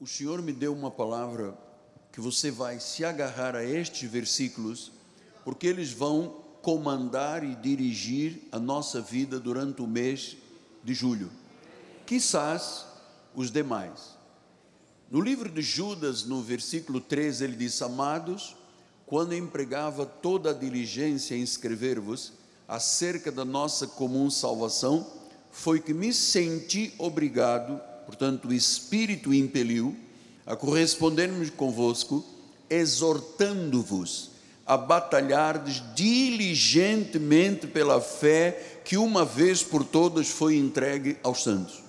o Senhor me deu uma palavra que você vai se agarrar a estes versículos, porque eles vão comandar e dirigir a nossa vida durante o mês de julho. Quizás os demais. No livro de Judas, no versículo 13, ele diz: Amados, quando empregava toda a diligência em escrever-vos acerca da nossa comum salvação, foi que me senti obrigado, portanto, o Espírito impeliu, a correspondermos convosco, exortando-vos a batalhardes diligentemente pela fé que uma vez por todas foi entregue aos santos.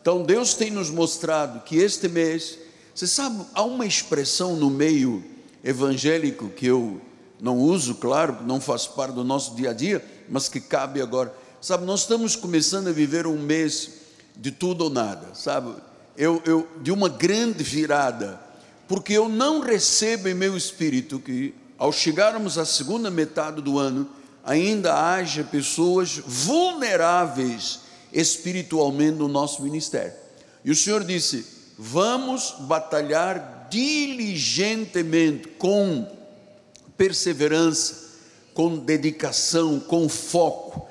Então Deus tem nos mostrado que este mês, você sabe, há uma expressão no meio evangélico que eu não uso, claro, não faz parte do nosso dia a dia, mas que cabe agora. Sabe, nós estamos começando a viver um mês de tudo ou nada, sabe? Eu, eu, de uma grande virada, porque eu não recebo em meu espírito que, ao chegarmos à segunda metade do ano, ainda haja pessoas vulneráveis espiritualmente no nosso ministério. E o Senhor disse: vamos batalhar diligentemente, com perseverança, com dedicação, com foco,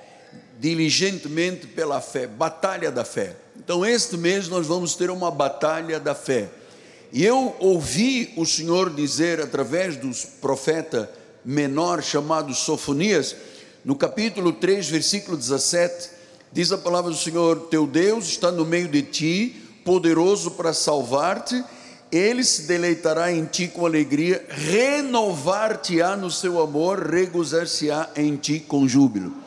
diligentemente pela fé, batalha da fé. Então, este mês nós vamos ter uma batalha da fé. E eu ouvi o Senhor dizer através dos profeta menor chamado Sofonias, no capítulo 3, versículo 17, diz a palavra do Senhor: Teu Deus está no meio de ti, poderoso para salvar-te, ele se deleitará em ti com alegria, renovar-te-á no seu amor, regozijar-se-á em ti com júbilo.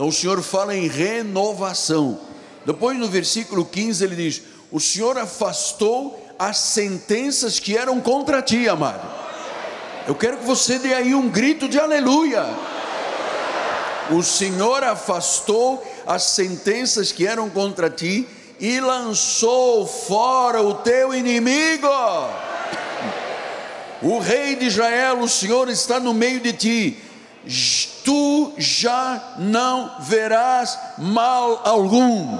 Então o Senhor fala em renovação. Depois no versículo 15 ele diz: O Senhor afastou as sentenças que eram contra ti, amado. Eu quero que você dê aí um grito de aleluia. O Senhor afastou as sentenças que eram contra ti e lançou fora o teu inimigo. O rei de Israel, o Senhor está no meio de ti. Tu já não verás mal algum.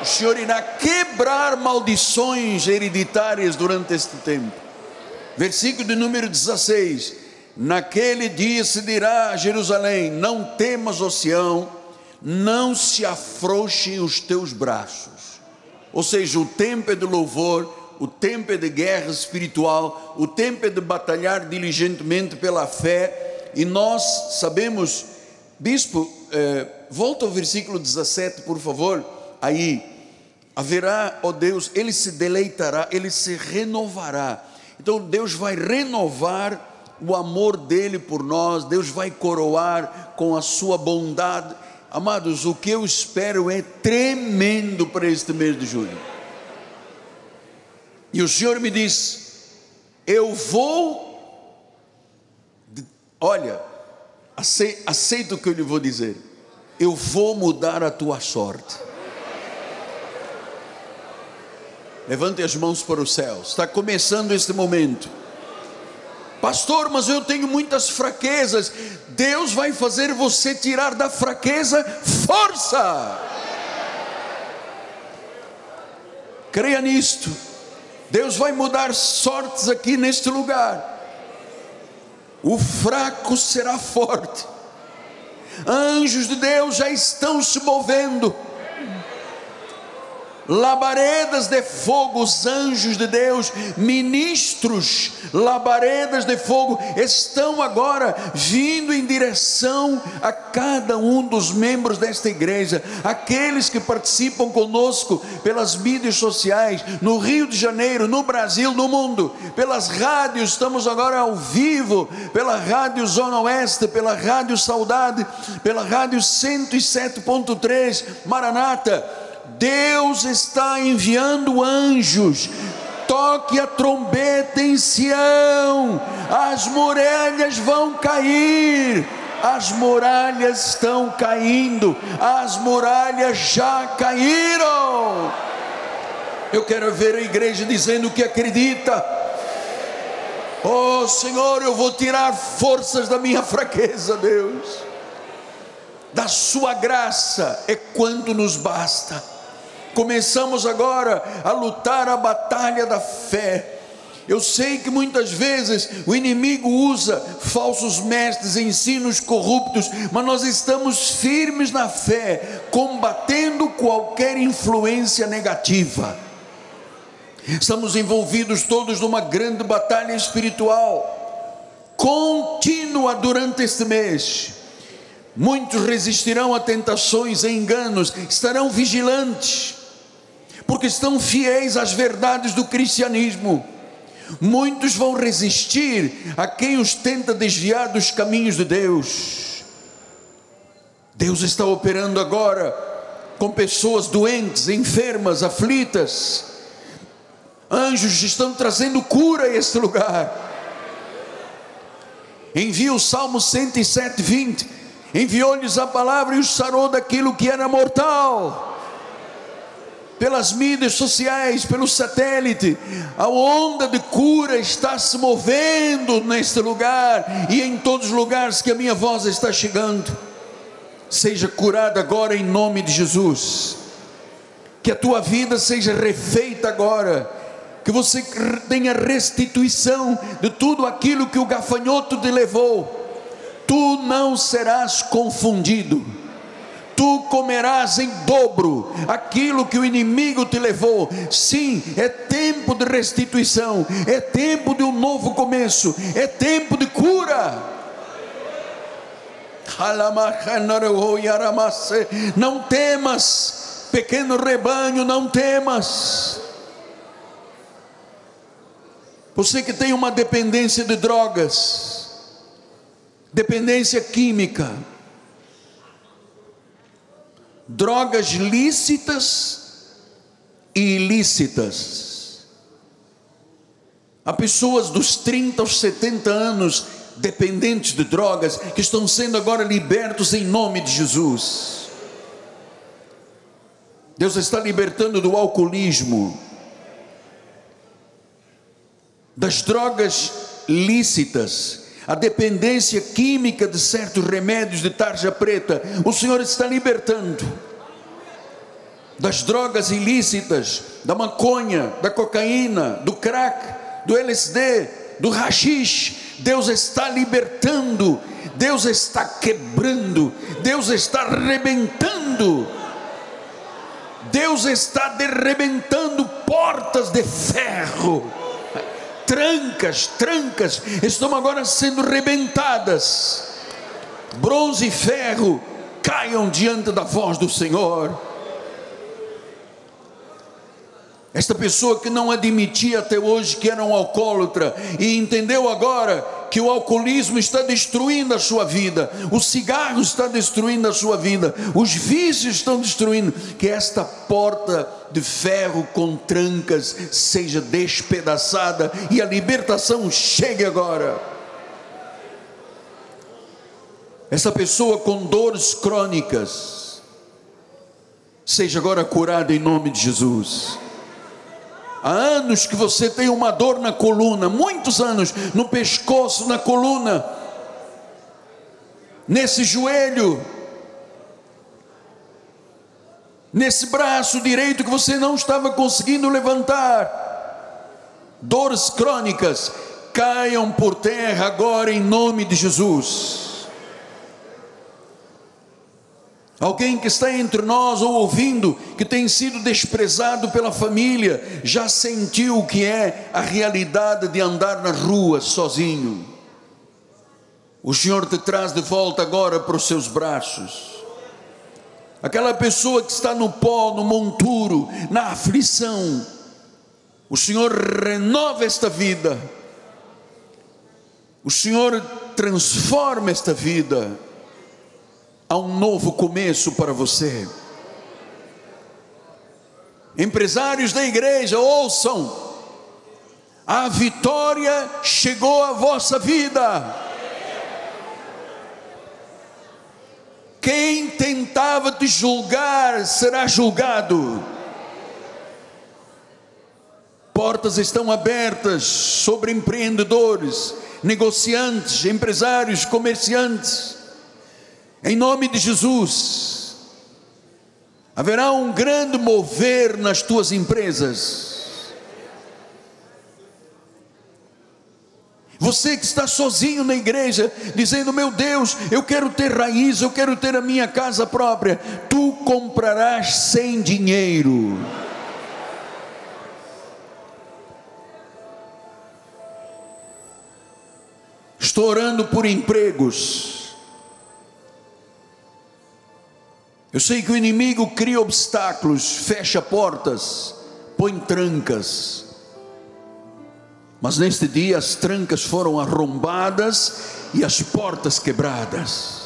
O Senhor irá quebrar maldições hereditárias durante este tempo. Versículo de número 16: Naquele dia se dirá a Jerusalém: Não temas, oceão, não se afrouxem os teus braços. Ou seja, o tempo é de louvor, o tempo é de guerra espiritual, o tempo é de batalhar diligentemente pela fé, e nós sabemos, bispo, eh, volta ao versículo 17, por favor, aí, haverá, ó Deus, ele se deleitará, ele se renovará. Então Deus vai renovar o amor dele por nós, Deus vai coroar com a sua bondade. Amados, o que eu espero é tremendo para este mês de julho. E o Senhor me diz: Eu vou, olha, aceita o que eu lhe vou dizer, eu vou mudar a tua sorte. Levante as mãos para o céu, está começando este momento. Pastor, mas eu tenho muitas fraquezas. Deus vai fazer você tirar da fraqueza força. Creia nisto. Deus vai mudar sortes aqui neste lugar. O fraco será forte. Anjos de Deus já estão se movendo labaredas de fogo, os anjos de Deus, ministros, labaredas de fogo, estão agora vindo em direção a cada um dos membros desta igreja, aqueles que participam conosco pelas mídias sociais, no Rio de Janeiro, no Brasil, no mundo, pelas rádios, estamos agora ao vivo, pela Rádio Zona Oeste, pela Rádio Saudade, pela Rádio 107.3 Maranata Deus está enviando anjos. Toque a trombeta em Sião, as muralhas vão cair, as muralhas estão caindo, as muralhas já caíram. Eu quero ver a igreja dizendo que acredita. Oh Senhor, eu vou tirar forças da minha fraqueza, Deus. Da Sua graça é quando nos basta Começamos agora a lutar a batalha da fé. Eu sei que muitas vezes o inimigo usa falsos mestres, ensinos corruptos, mas nós estamos firmes na fé, combatendo qualquer influência negativa. Estamos envolvidos todos numa grande batalha espiritual, contínua durante este mês. Muitos resistirão a tentações e enganos, estarão vigilantes, porque estão fiéis às verdades do cristianismo Muitos vão resistir a quem os tenta desviar dos caminhos de Deus. Deus está operando agora com pessoas doentes, enfermas, aflitas. Anjos estão trazendo cura a este lugar. Envia o Salmo 107, 20. Enviou-lhes a palavra e os sarou daquilo que era mortal pelas mídias sociais, pelo satélite, a onda de cura está se movendo neste lugar e em todos os lugares que a minha voz está chegando. Seja curada agora em nome de Jesus. Que a tua vida seja refeita agora. Que você tenha restituição de tudo aquilo que o gafanhoto te levou. Tu não serás confundido tu comerás em dobro aquilo que o inimigo te levou. Sim, é tempo de restituição, é tempo de um novo começo, é tempo de cura. Não temas, pequeno rebanho, não temas. Você que tem uma dependência de drogas, dependência química, drogas lícitas e ilícitas. Há pessoas dos 30 aos 70 anos dependentes de drogas que estão sendo agora libertos em nome de Jesus. Deus está libertando do alcoolismo, das drogas lícitas, a dependência química de certos remédios de tarja preta, o Senhor está libertando das drogas ilícitas, da maconha, da cocaína, do crack, do LSD, do rachixe. Deus está libertando, Deus está quebrando, Deus está arrebentando. Deus está derrebentando portas de ferro trancas, trancas estão agora sendo rebentadas. Bronze e ferro caiam diante da voz do Senhor. Esta pessoa que não admitia até hoje que era um alcoólatra e entendeu agora que o alcoolismo está destruindo a sua vida, o cigarro está destruindo a sua vida, os vícios estão destruindo, que esta porta de ferro com trancas seja despedaçada e a libertação chegue agora. Essa pessoa com dores crônicas seja agora curada em nome de Jesus. Há anos que você tem uma dor na coluna, muitos anos, no pescoço, na coluna, nesse joelho, nesse braço direito que você não estava conseguindo levantar. Dores crônicas caiam por terra agora em nome de Jesus. Alguém que está entre nós ou ouvindo, que tem sido desprezado pela família, já sentiu o que é a realidade de andar na rua sozinho. O Senhor te traz de volta agora para os seus braços. Aquela pessoa que está no pó, no monturo, na aflição, o Senhor renova esta vida. O Senhor transforma esta vida há um novo começo para você. Empresários da igreja, ouçam, a vitória chegou à vossa vida. Quem tentava te julgar será julgado. Portas estão abertas sobre empreendedores, negociantes, empresários, comerciantes em nome de Jesus. Haverá um grande mover nas tuas empresas. Você que está sozinho na igreja, dizendo: Meu Deus, eu quero ter raiz, eu quero ter a minha casa própria. Tu comprarás sem dinheiro. Estou orando por empregos. Eu sei que o inimigo cria obstáculos, fecha portas, põe trancas. Mas neste dia as trancas foram arrombadas e as portas quebradas.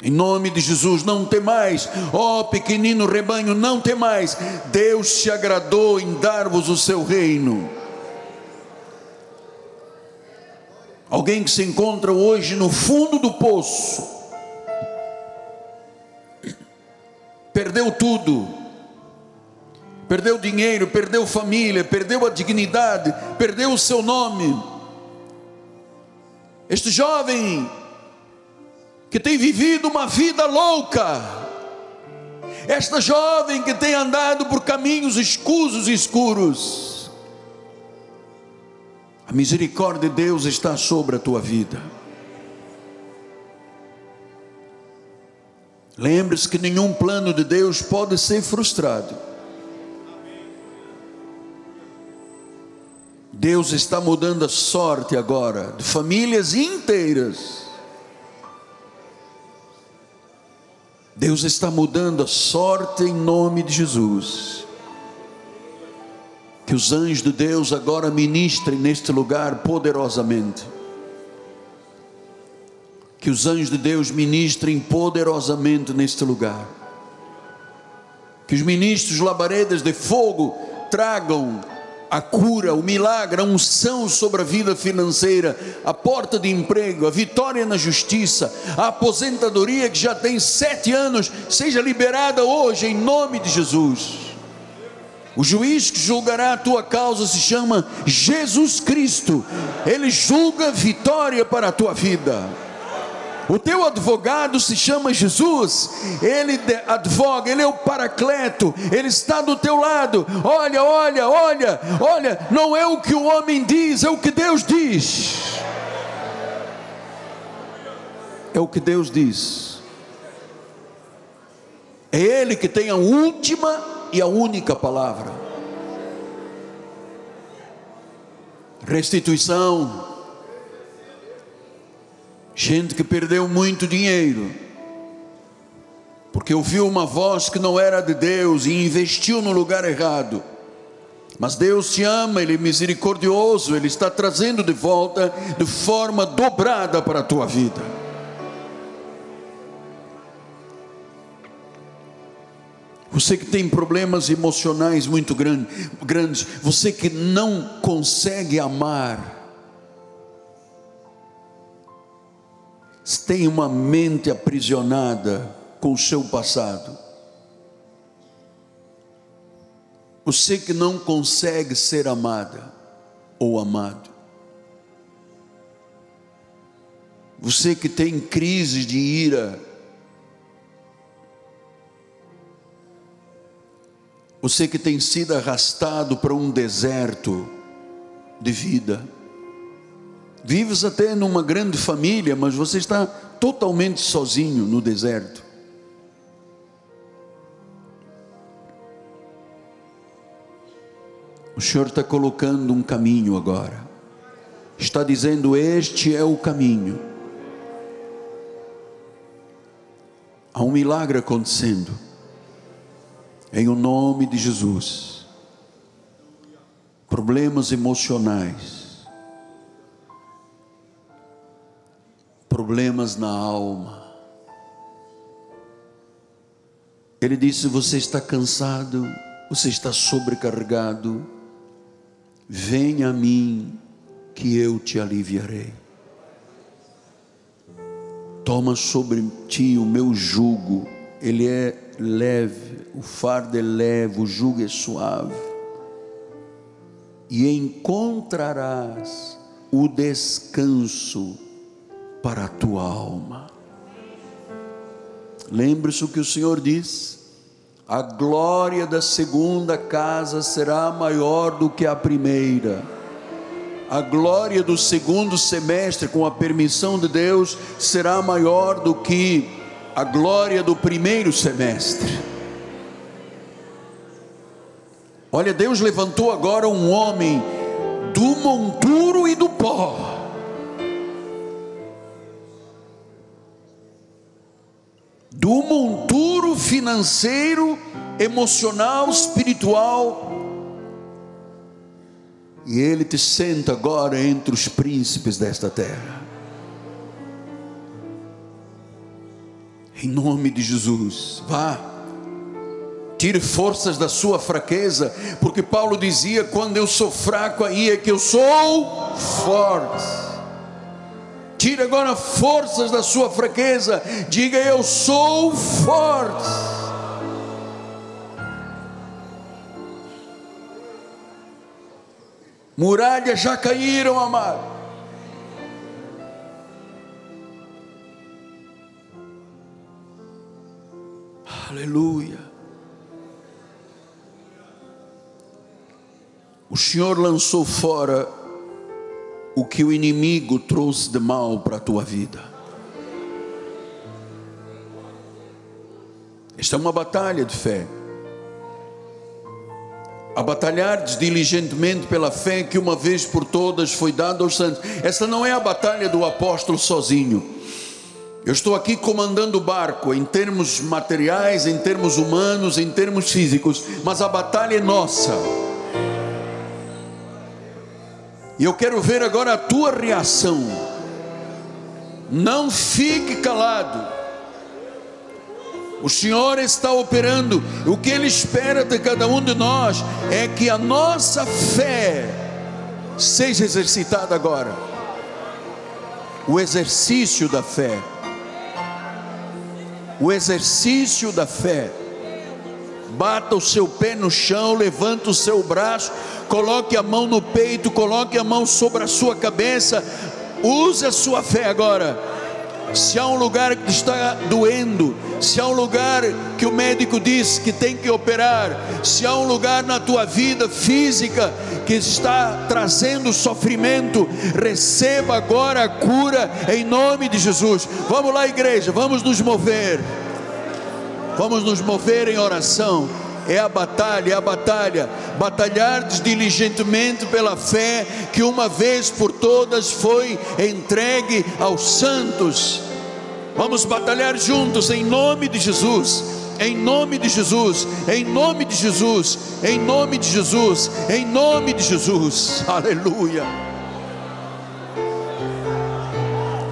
Em nome de Jesus, não tem mais, ó oh, pequenino rebanho, não tem mais. Deus se agradou em dar-vos o seu reino. Alguém que se encontra hoje no fundo do poço, perdeu tudo, perdeu dinheiro, perdeu família, perdeu a dignidade, perdeu o seu nome. Este jovem que tem vivido uma vida louca, esta jovem que tem andado por caminhos escusos e escuros, a misericórdia de Deus está sobre a tua vida. Lembre-se que nenhum plano de Deus pode ser frustrado. Deus está mudando a sorte agora de famílias inteiras. Deus está mudando a sorte em nome de Jesus. Que os anjos de Deus agora ministrem neste lugar poderosamente. Que os anjos de Deus ministrem poderosamente neste lugar. Que os ministros labaredas de fogo tragam a cura, o milagre, a unção sobre a vida financeira, a porta de emprego, a vitória na justiça, a aposentadoria que já tem sete anos, seja liberada hoje em nome de Jesus. O juiz que julgará a tua causa se chama Jesus Cristo, ele julga vitória para a tua vida. O teu advogado se chama Jesus, ele advoga, ele é o paracleto, ele está do teu lado. Olha, olha, olha, olha, não é o que o homem diz, é o que Deus diz. É o que Deus diz. É Ele que tem a última e a única palavra. Restituição, Gente que perdeu muito dinheiro, porque ouviu uma voz que não era de Deus e investiu no lugar errado. Mas Deus te ama, Ele é misericordioso, Ele está trazendo de volta de forma dobrada para a tua vida. Você que tem problemas emocionais muito grandes, você que não consegue amar, tem uma mente aprisionada com o seu passado. Você que não consegue ser amada ou amado. Você que tem crise de ira. Você que tem sido arrastado para um deserto de vida Vives até numa grande família, mas você está totalmente sozinho no deserto. O Senhor está colocando um caminho agora. Está dizendo: Este é o caminho. Há um milagre acontecendo. Em o nome de Jesus. Problemas emocionais problemas na alma. Ele disse: Você está cansado, você está sobrecarregado, venha a mim, que eu te aliviarei. Toma sobre ti o meu jugo, ele é leve, o fardo é leve, o jugo é suave, e encontrarás o descanso para a tua alma. Lembre-se o que o Senhor diz: a glória da segunda casa será maior do que a primeira. A glória do segundo semestre, com a permissão de Deus, será maior do que a glória do primeiro semestre. Olha, Deus levantou agora um homem do monturo e do pó do monturo financeiro, emocional, espiritual. E ele te senta agora entre os príncipes desta terra. Em nome de Jesus, vá. Tire forças da sua fraqueza, porque Paulo dizia: quando eu sou fraco, aí é que eu sou forte. Tire agora forças da sua fraqueza. Diga: Eu sou forte. Muralhas já caíram, amado. Aleluia. O Senhor lançou fora o que o inimigo trouxe de mal para a tua vida. Esta é uma batalha de fé. A batalhar diligentemente pela fé que uma vez por todas foi dada aos santos. Esta não é a batalha do apóstolo sozinho. Eu estou aqui comandando o barco em termos materiais, em termos humanos, em termos físicos, mas a batalha é nossa. E eu quero ver agora a tua reação. Não fique calado. O Senhor está operando. O que Ele espera de cada um de nós é que a nossa fé seja exercitada agora. O exercício da fé. O exercício da fé. Bata o seu pé no chão, levanta o seu braço coloque a mão no peito, coloque a mão sobre a sua cabeça, use a sua fé agora. Se há um lugar que está doendo, se há um lugar que o médico diz que tem que operar, se há um lugar na tua vida física que está trazendo sofrimento, receba agora a cura em nome de Jesus. Vamos lá, igreja, vamos nos mover. Vamos nos mover em oração é a batalha, é a batalha. Batalhar diligentemente pela fé que uma vez por todas foi entregue aos santos. Vamos batalhar juntos em nome de Jesus. Em nome de Jesus, em nome de Jesus, em nome de Jesus, em nome de Jesus. Aleluia.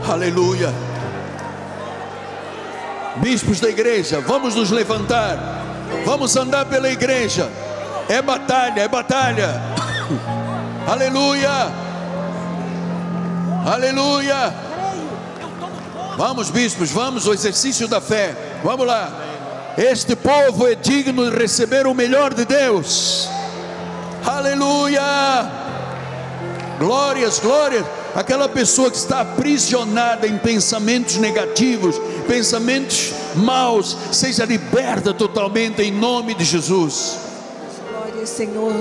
Aleluia. Bispos da igreja, vamos nos levantar. Vamos andar pela igreja. É batalha, é batalha. Aleluia. Aleluia. Vamos, bispos, vamos ao exercício da fé. Vamos lá. Este povo é digno de receber o melhor de Deus. Aleluia. Glórias, glórias. Aquela pessoa que está aprisionada em pensamentos negativos, pensamentos maus, seja liberta totalmente em nome de Jesus. Glória, Senhor.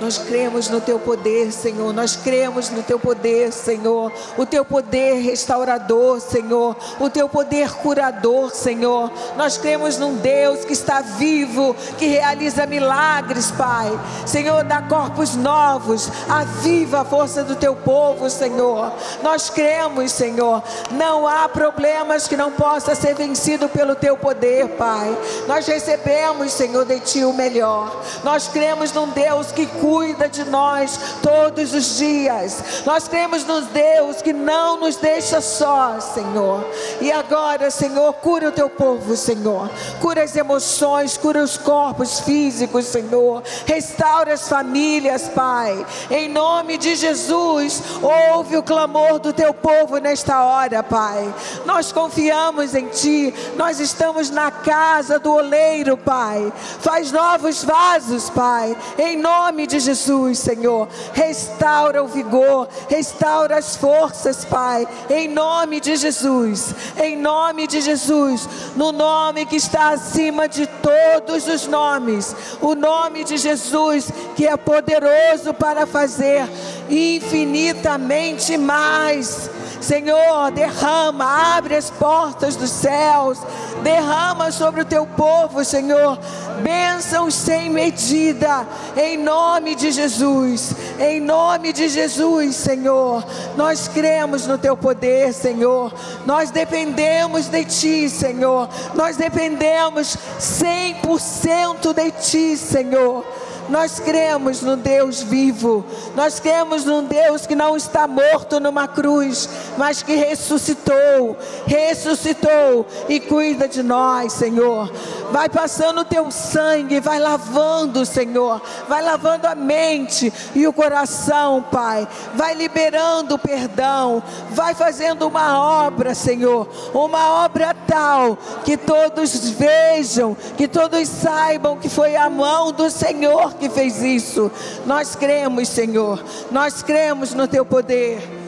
Nós cremos no teu poder, Senhor. Nós cremos no teu poder, Senhor. O teu poder restaurador, Senhor. O teu poder curador, Senhor. Nós cremos num Deus que está vivo, que realiza milagres, Pai. Senhor, dá corpos novos. Aviva a força do teu povo, Senhor. Nós cremos, Senhor. Não há problemas que não possa ser vencido pelo teu poder, Pai. Nós recebemos, Senhor, de ti o melhor. Nós cremos num Deus que cuida de nós todos os dias. Nós cremos no Deus que não nos deixa só, Senhor. E agora, Senhor, cura o teu povo, Senhor. Cura as emoções, cura os corpos físicos, Senhor. Restaura as famílias, Pai. Em nome de Jesus, ouve o clamor do teu povo nesta hora, Pai. Nós confiamos em Ti. Nós estamos na casa do oleiro, Pai. Faz novos vasos, Pai. Em nome de de Jesus, Senhor. Restaura o vigor, restaura as forças, Pai. Em nome de Jesus. Em nome de Jesus. No nome que está acima de todos os nomes. O nome de Jesus, que é poderoso para fazer infinitamente mais Senhor, derrama, abre as portas dos céus, derrama sobre o teu povo, Senhor, bênçãos sem medida, em nome de Jesus, em nome de Jesus, Senhor. Nós cremos no teu poder, Senhor, nós dependemos de ti, Senhor, nós dependemos 100% de ti, Senhor. Nós cremos no Deus vivo. Nós cremos num Deus que não está morto numa cruz, mas que ressuscitou. Ressuscitou e cuida de nós, Senhor. Vai passando o teu sangue, vai lavando, Senhor. Vai lavando a mente e o coração, Pai. Vai liberando o perdão. Vai fazendo uma obra, Senhor. Uma obra tal que todos vejam, que todos saibam que foi a mão do Senhor que fez isso. Nós cremos, Senhor. Nós cremos no teu poder.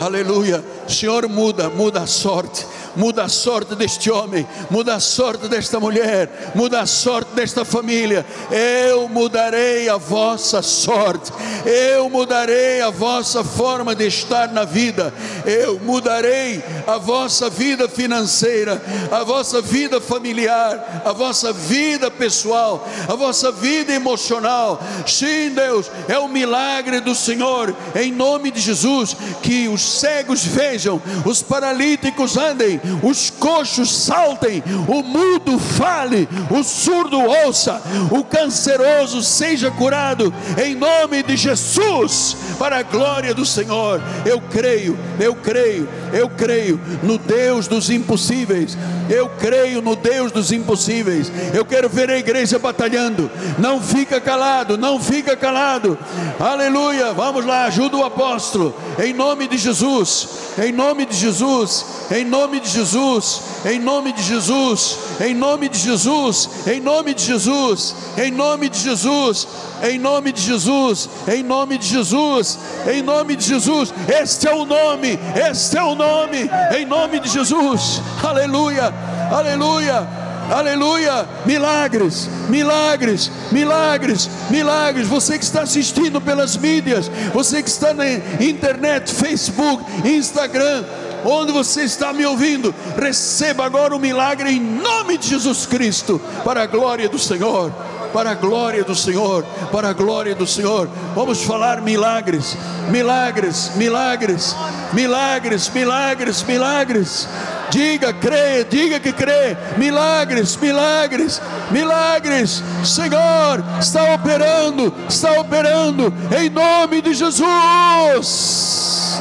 Aleluia. Senhor, muda, muda a sorte muda a sorte deste homem, muda a sorte desta mulher, muda a sorte desta família. Eu mudarei a vossa sorte, eu mudarei a vossa forma de estar na vida, eu mudarei a vossa vida financeira, a vossa vida familiar, a vossa vida pessoal, a vossa vida emocional. Sim, Deus, é o milagre do Senhor, em nome de Jesus, que os cegos vejam, os paralíticos andem, os coxos saltem, o mudo fale, o surdo ouça, o canceroso seja curado, em nome de Jesus, para a glória do Senhor. Eu creio, eu creio, eu creio no Deus dos impossíveis, eu creio no Deus dos impossíveis. Eu quero ver a igreja batalhando, não fica calado, não fica calado, aleluia. Vamos lá, ajuda o apóstolo, em nome de Jesus, em nome de Jesus, em nome de Jesus, em nome de Jesus, em nome de Jesus, em nome de Jesus, em nome de Jesus, em nome de Jesus, em nome de Jesus, em nome de Jesus. Este é o nome, este é o nome, em nome de Jesus. Aleluia, aleluia. Aleluia! Milagres, milagres, milagres, milagres. Você que está assistindo pelas mídias, você que está na internet, Facebook, Instagram, onde você está me ouvindo, receba agora o milagre em nome de Jesus Cristo, para a glória do Senhor. Para a glória do Senhor, para a glória do Senhor. Vamos falar milagres, milagres, milagres, milagres, milagres, milagres. Diga, crê, diga que crê. Milagres, milagres, milagres. Senhor está operando, está operando em nome de Jesus.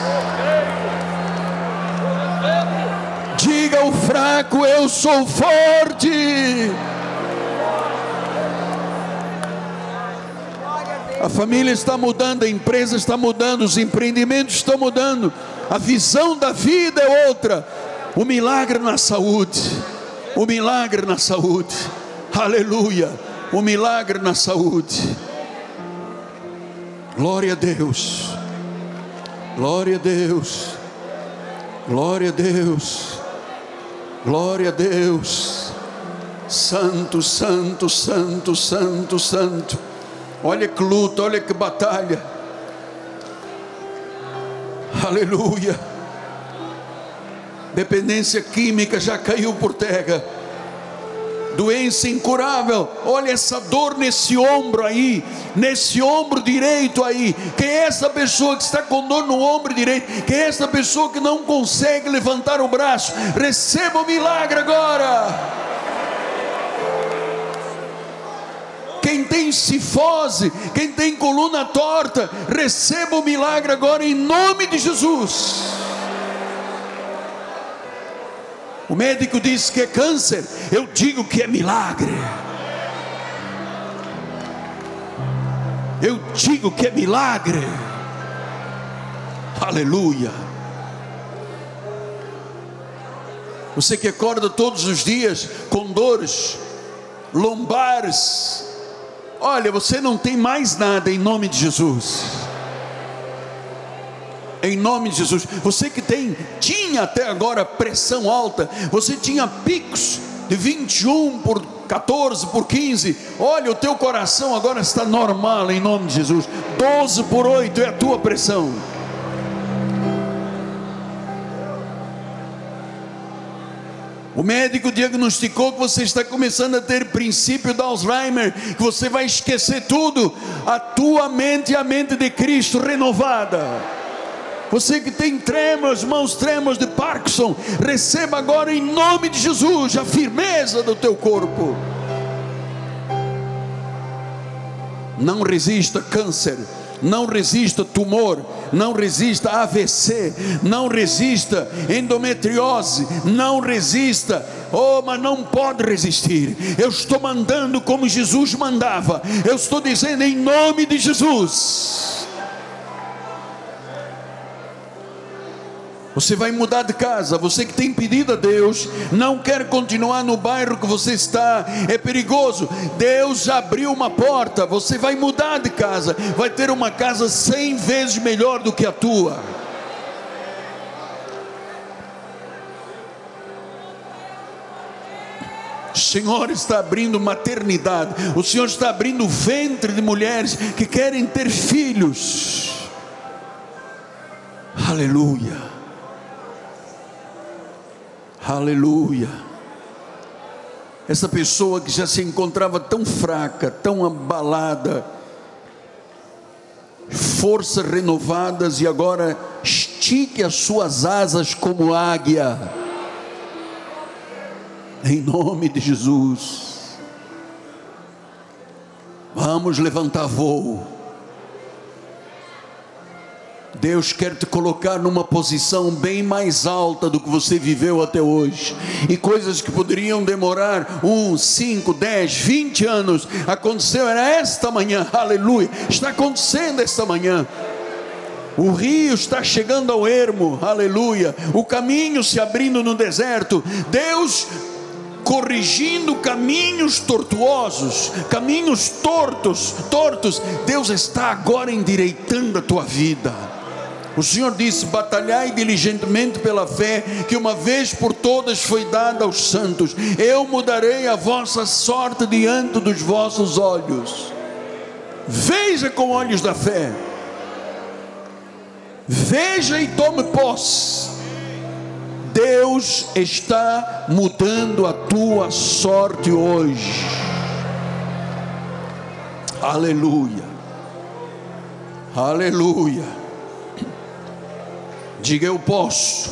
Diga ao fraco: Eu sou forte. A família está mudando, a empresa está mudando, os empreendimentos estão mudando, a visão da vida é outra. O milagre na saúde, o milagre na saúde, aleluia. O milagre na saúde. Glória a Deus, glória a Deus, glória a Deus. Glória a Deus. Santo, santo, santo, santo, santo. Olha que luta, olha que batalha. Aleluia. Dependência química já caiu por terra doença incurável. Olha essa dor nesse ombro aí, nesse ombro direito aí. Quem é essa pessoa que está com dor no ombro direito? Quem é essa pessoa que não consegue levantar o braço? Receba o milagre agora. Quem tem cifose, quem tem coluna torta, receba o milagre agora em nome de Jesus. O médico diz que é câncer, eu digo que é milagre. Eu digo que é milagre. Aleluia. Você que acorda todos os dias com dores lombares, Olha, você não tem mais nada em nome de Jesus. Em nome de Jesus. Você que tem, tinha até agora pressão alta, você tinha picos de 21 por 14 por 15. Olha, o teu coração agora está normal em nome de Jesus. 12 por 8 é a tua pressão. O médico diagnosticou que você está começando a ter princípio de Alzheimer, que você vai esquecer tudo. A tua mente é a mente de Cristo renovada. Você que tem tremores, mãos tremores de Parkinson, receba agora em nome de Jesus a firmeza do teu corpo. Não resista câncer não resista tumor, não resista AVC, não resista endometriose, não resista. Oh, mas não pode resistir. Eu estou mandando como Jesus mandava. Eu estou dizendo em nome de Jesus. Você vai mudar de casa. Você que tem pedido a Deus, não quer continuar no bairro que você está, é perigoso. Deus abriu uma porta. Você vai mudar de casa, vai ter uma casa cem vezes melhor do que a tua. O Senhor está abrindo maternidade, o Senhor está abrindo o ventre de mulheres que querem ter filhos. Aleluia. Aleluia. Essa pessoa que já se encontrava tão fraca, tão abalada, forças renovadas e agora estique as suas asas como águia. Em nome de Jesus. Vamos levantar voo. Deus quer te colocar numa posição bem mais alta do que você viveu até hoje. E coisas que poderiam demorar um, cinco, dez, vinte anos, aconteceu, era esta manhã, aleluia, está acontecendo esta manhã. O rio está chegando ao ermo, aleluia. O caminho se abrindo no deserto. Deus corrigindo caminhos tortuosos, caminhos tortos, tortos. Deus está agora endireitando a tua vida. O Senhor disse: Batalhai diligentemente pela fé, que uma vez por todas foi dada aos santos. Eu mudarei a vossa sorte diante dos vossos olhos. Veja com olhos da fé. Veja e tome posse. Deus está mudando a tua sorte hoje. Aleluia. Aleluia. Diga eu posso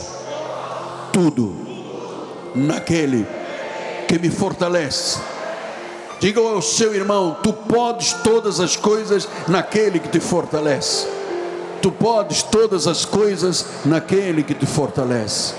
tudo naquele que me fortalece. Diga ao seu irmão: Tu podes todas as coisas naquele que te fortalece. Tu podes todas as coisas naquele que te fortalece.